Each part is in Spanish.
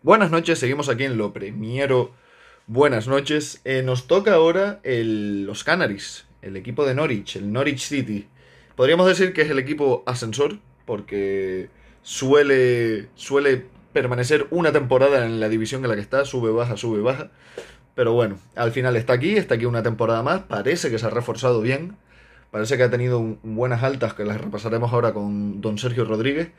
Buenas noches, seguimos aquí en Lo Premiero. Buenas noches. Eh, nos toca ahora los Canaries, el equipo de Norwich, el Norwich City. Podríamos decir que es el equipo ascensor, porque suele, suele permanecer una temporada en la división en la que está, sube, baja, sube, baja. Pero bueno, al final está aquí, está aquí una temporada más, parece que se ha reforzado bien, parece que ha tenido buenas altas que las repasaremos ahora con don Sergio Rodríguez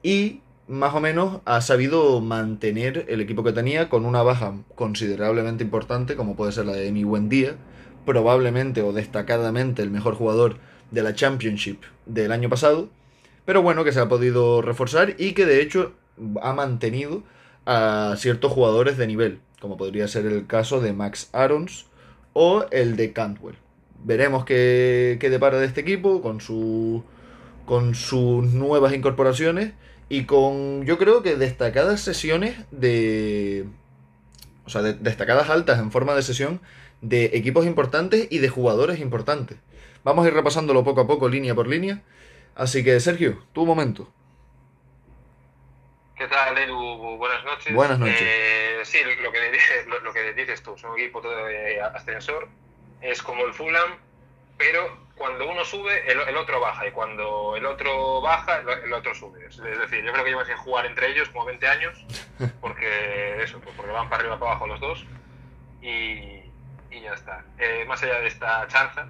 y más o menos ha sabido mantener el equipo que tenía con una baja considerablemente importante como puede ser la de Emi Buendía, probablemente o destacadamente el mejor jugador de la Championship del año pasado, pero bueno que se ha podido reforzar y que de hecho ha mantenido a ciertos jugadores de nivel, como podría ser el caso de Max Arons o el de Cantwell. Veremos qué, qué depara de este equipo con, su, con sus nuevas incorporaciones y con, yo creo que destacadas sesiones de... O sea, de- destacadas altas en forma de sesión de equipos importantes y de jugadores importantes. Vamos a ir repasándolo poco a poco, línea por línea. Así que, Sergio, tu momento. ¿Qué tal, Edu? Buenas noches. Buenas noches. Eh, sí, lo que, lo, lo que dices tú, es un equipo todo de ascensor, es como el Fulham, pero cuando uno sube, el, el otro baja, y cuando el otro baja, el, el otro sube. Es decir, yo creo que llevan sin jugar entre ellos como 20 años, porque eso, pues porque van para arriba para abajo los dos, y, y ya está. Eh, más allá de esta chanza,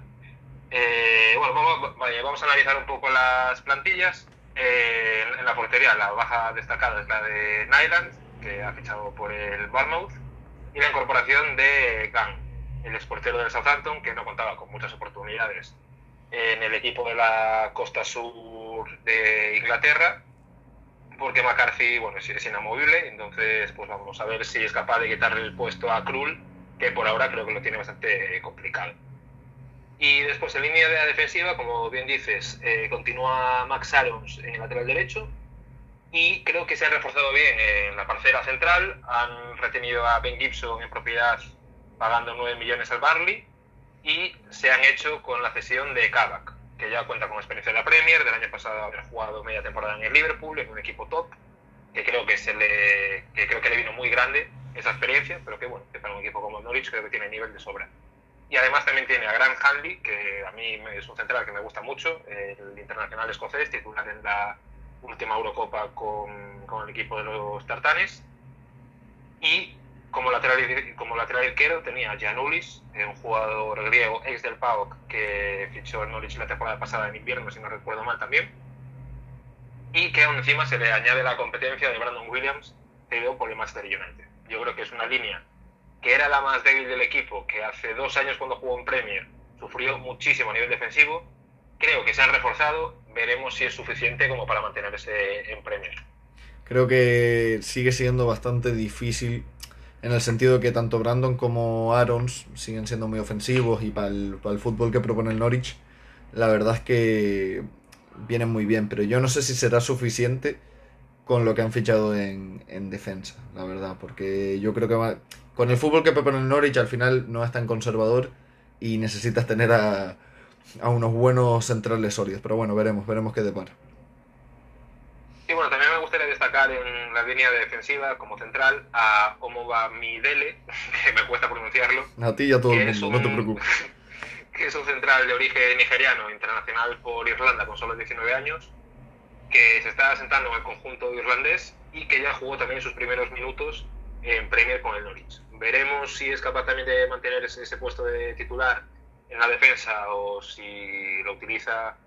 eh, bueno, vamos, vale, vamos a analizar un poco las plantillas. Eh, en, en la portería, la baja destacada es la de Nyland, que ha fichado por el Bournemouth, y la incorporación de Gang, el exportero del Southampton, que no contaba con muchas oportunidades en el equipo de la costa sur de Inglaterra, porque McCarthy bueno, es, inamovible, entonces pues vamos a ver si es capaz de quitarle el puesto a Krull, que por ahora creo que lo tiene bastante complicado. Y después en línea de la defensiva, como bien dices, eh, continúa Max Arons en el lateral derecho. Y creo que se han reforzado bien en la parcela central. Han retenido a Ben Gibson en propiedad pagando 9 millones al Barley. Y se han hecho con la cesión de Kavak, que ya cuenta con experiencia en la Premier. Del año pasado haber jugado media temporada en el Liverpool, en un equipo top. Que creo que, se le, que creo que le vino muy grande esa experiencia, pero que bueno, que para un equipo como Norwich creo que tiene nivel de sobra. Y además también tiene a Grant Hanley, que a mí es un central que me gusta mucho, el internacional escocés, titular en la última Eurocopa con, con el equipo de los tartanes. Y como lateral, como lateral izquierdo tenía a Gianoulis, un jugador griego ex del PAOK que fichó el Norwich la temporada pasada en invierno, si no recuerdo mal también. Y que aún encima se le añade la competencia de Brandon Williams, cedido por el Manchester United. Yo creo que es una línea que era la más débil del equipo, que hace dos años cuando jugó en Premier sufrió muchísimo a nivel defensivo. Creo que se han reforzado, veremos si es suficiente como para mantenerse en Premier. Creo que sigue siendo bastante difícil en el sentido que tanto Brandon como Arons siguen siendo muy ofensivos y para el, para el fútbol que propone el Norwich, la verdad es que vienen muy bien, pero yo no sé si será suficiente con lo que han fichado en, en defensa, la verdad, porque yo creo que va, con el fútbol que propone el Norwich al final no es tan conservador y necesitas tener a, a unos buenos centrales sólidos, pero bueno, veremos, veremos qué depara. Y bueno, también me gustaría destacar en la línea defensiva como central a Omoba Midele, que me cuesta pronunciarlo. A ti y a todo el mundo, no te un- preocupes. que es un central de origen nigeriano, internacional por Irlanda con solo 19 años, que se está asentando en el conjunto irlandés y que ya jugó también sus primeros minutos en Premier con el Norwich. Veremos si es capaz también de mantener ese, ese puesto de titular en la defensa o si lo utiliza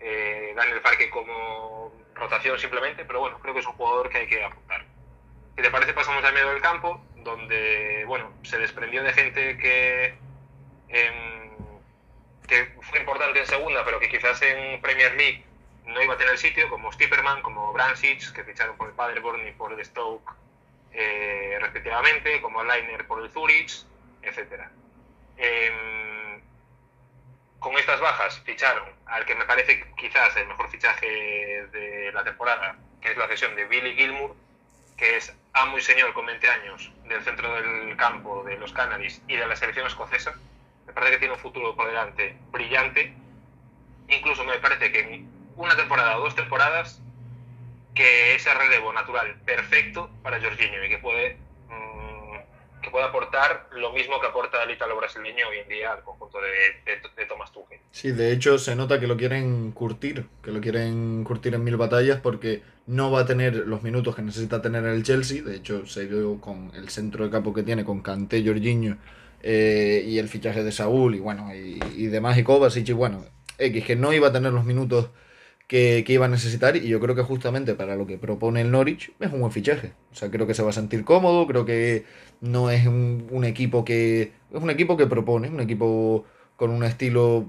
eh, Daniel Farke como rotación simplemente, pero bueno, creo que es un jugador que hay que apuntar. Si te parece, pasamos al medio del campo, donde bueno, se desprendió de gente que, em, que fue importante en segunda, pero que quizás en Premier League no iba a tener sitio, como Stipperman, como Brancic, que ficharon por el Paderborn y por el Stoke eh, respectivamente, como Leiner por el Zurich, etc. Em, con estas bajas ficharon al que me parece quizás el mejor fichaje de la temporada, que es la cesión de Billy Gilmour, que es amo y señor con 20 años del centro del campo de los Canaries y de la selección escocesa. Me parece que tiene un futuro por delante brillante. Incluso me parece que en una temporada o dos temporadas que ese relevo natural perfecto para Jorginho y que puede aportar lo mismo que aporta el ítalo brasileño hoy en día al conjunto de, de, Thomas Tuchel. Sí, de hecho se nota que lo quieren curtir, que lo quieren curtir en mil batallas porque no va a tener los minutos que necesita tener en el Chelsea. De hecho, se vio con el centro de campo que tiene, con Kanté, Jorginho eh, y el fichaje de Saúl y bueno, y, y demás, y Kovacic, y bueno, X, que no iba a tener los minutos que, iba a necesitar y yo creo que justamente para lo que propone el Norwich es un buen fichaje. O sea, creo que se va a sentir cómodo, creo que no es un, equipo que... Es un equipo que propone, un equipo con un estilo,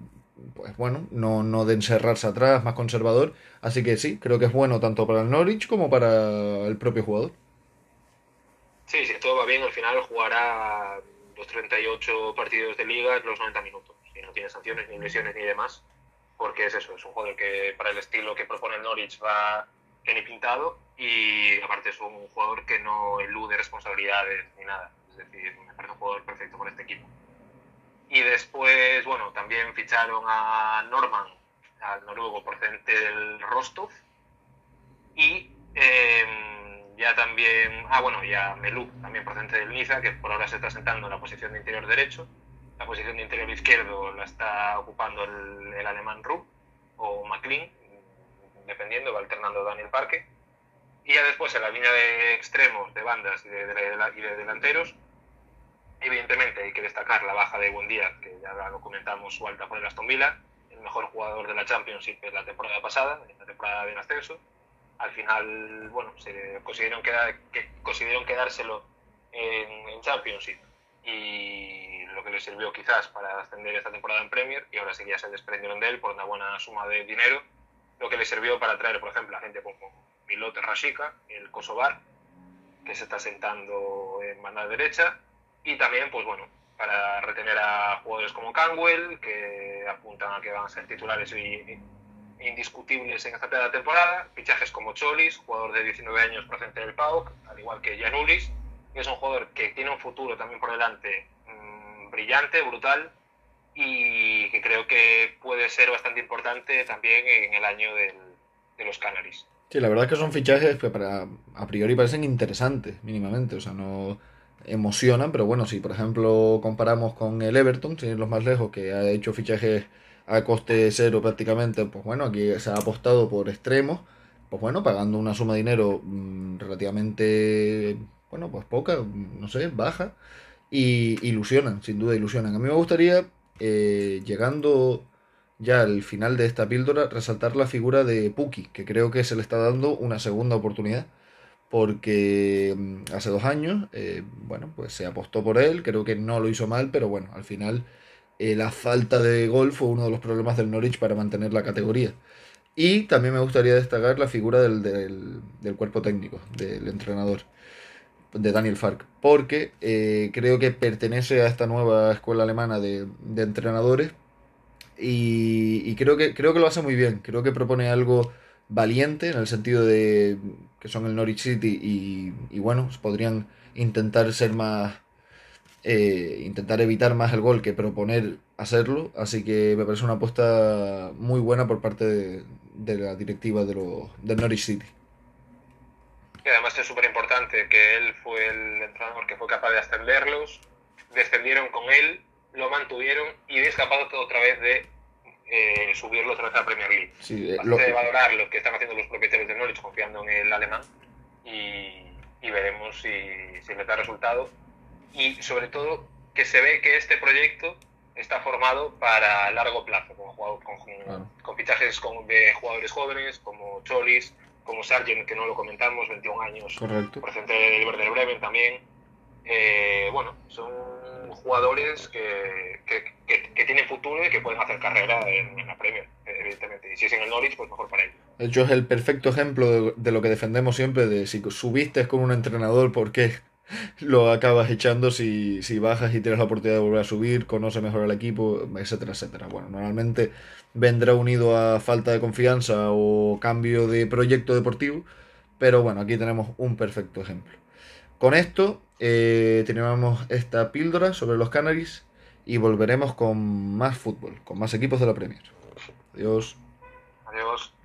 pues bueno, no, no de encerrarse atrás, más conservador. Así que sí, creo que es bueno tanto para el Norwich como para el propio jugador. Sí, si todo va bien, al final jugará los 38 partidos de liga en los 90 minutos. Y no tiene sanciones, ni lesiones, ni demás porque es eso, es un jugador que para el estilo que propone el Norwich va bien pintado y aparte es un jugador que no elude responsabilidades ni nada. Es decir, me parece un jugador perfecto para este equipo. Y después, bueno, también ficharon a Norman, al noruego procedente del Rostov. Y em, ya también, ah, bueno, y a Melú, también procedente del Niza, que por ahora se está sentando en la posición de interior derecho la posición de interior izquierdo la está ocupando el, alemán Rupp o McLean, dependiendo, va alternando Daniel Parque. Y ya después en la línea de extremos, de bandas y de, delanteros, evidentemente hay que destacar la baja de Buendía, que ya lo comentamos, su alta por el Aston Villa, el mejor jugador de la Championship la temporada pasada, en la temporada de ascenso. Al final, bueno, se consiguieron, quedar, que, consiguieron quedárselo en, en Championship y lo que le sirvió quizás para ascender esta temporada en Premier y ahora sí ya se desprendieron de él por una buena suma de dinero, lo que le sirvió para traer, por ejemplo, a gente como Milote Rashika, el Kosovar, que se está sentando en banda derecha, y también, pues bueno, para retener a jugadores como Canwell, que apuntan a que van a ser titulares y indiscutibles en esta temporada, fichajes como Cholis, jugador de 19 años procedente del PAOK, al igual que Janulis, que es un jugador que tiene un futuro también por delante brillante, brutal y que creo que puede ser bastante importante también en el año de los Canaries. Sí, la verdad es que son fichajes que para, a priori parecen interesantes, mínimamente. O sea, no emocionan, pero bueno, si por ejemplo comparamos con el Everton, sin ir los más lejos, que ha hecho fichajes a coste cero prácticamente, pues bueno, aquí se ha apostado por extremos, pues bueno, pagando una suma de dinero mm, relativamente, bueno, pues poca, no sé, baja, y ilusionan, sin duda ilusionan. A mí me gustaría, eh, llegando ya al final de esta píldora, resaltar la figura de Puki, que creo que se le está dando una segunda oportunidad, porque mm, hace dos años, eh, bueno, pues se apostó por él, creo que no lo hizo mal, pero bueno, al final eh, la falta de gol fue uno de los problemas del Norwich para mantener la categoría. Y también me gustaría destacar la figura del, del cuerpo técnico, del entrenador de Daniel Fark, porque eh, creo que pertenece a esta nueva escuela alemana de, entrenadores y, creo, que, creo que lo hace muy bien, creo que propone algo valiente en el sentido de que son el Norwich City y, bueno, podrían intentar ser más, eh, intentar evitar más el gol que proponer hacerlo, así que me parece una apuesta muy buena por parte de, la directiva de del Norwich City además es súper importante que él fue el entrenador que fue capaz de ascenderlos, descendieron con él, lo mantuvieron y es capaz otra vez de eh, subirlo otra vez a la Premier League. Sí, eh, de valorar lo que están haciendo los propietarios de Norwich confiando en el alemán y, veremos si, si le da resultado. Y sobre todo que se ve que este proyecto está formado para largo plazo, con, con, con fichajes de jugadores jóvenes como Cholis, como Sargent, que no lo comentamos, 21 años, Correcto. presente del Werder Bremen también. Eh, bueno, son jugadores que, que, tienen futuro y que pueden hacer carrera en, la Premier, evidentemente. Y si es en el Norwich, pues mejor para ellos. De hecho, es el perfecto ejemplo de, lo que defendemos siempre, de si subiste con un entrenador, ¿por qué lo acabas echando si, si bajas y tienes la oportunidad de volver a subir, conoce mejor al equipo, etcétera, etcétera? Bueno, normalmente vendrá unido a falta de confianza o cambio de proyecto deportivo, pero bueno, aquí tenemos un perfecto ejemplo. Con esto eh, terminamos esta píldora sobre los Canaries y volveremos con más fútbol, con más equipos de la Premier. Adiós. Adiós.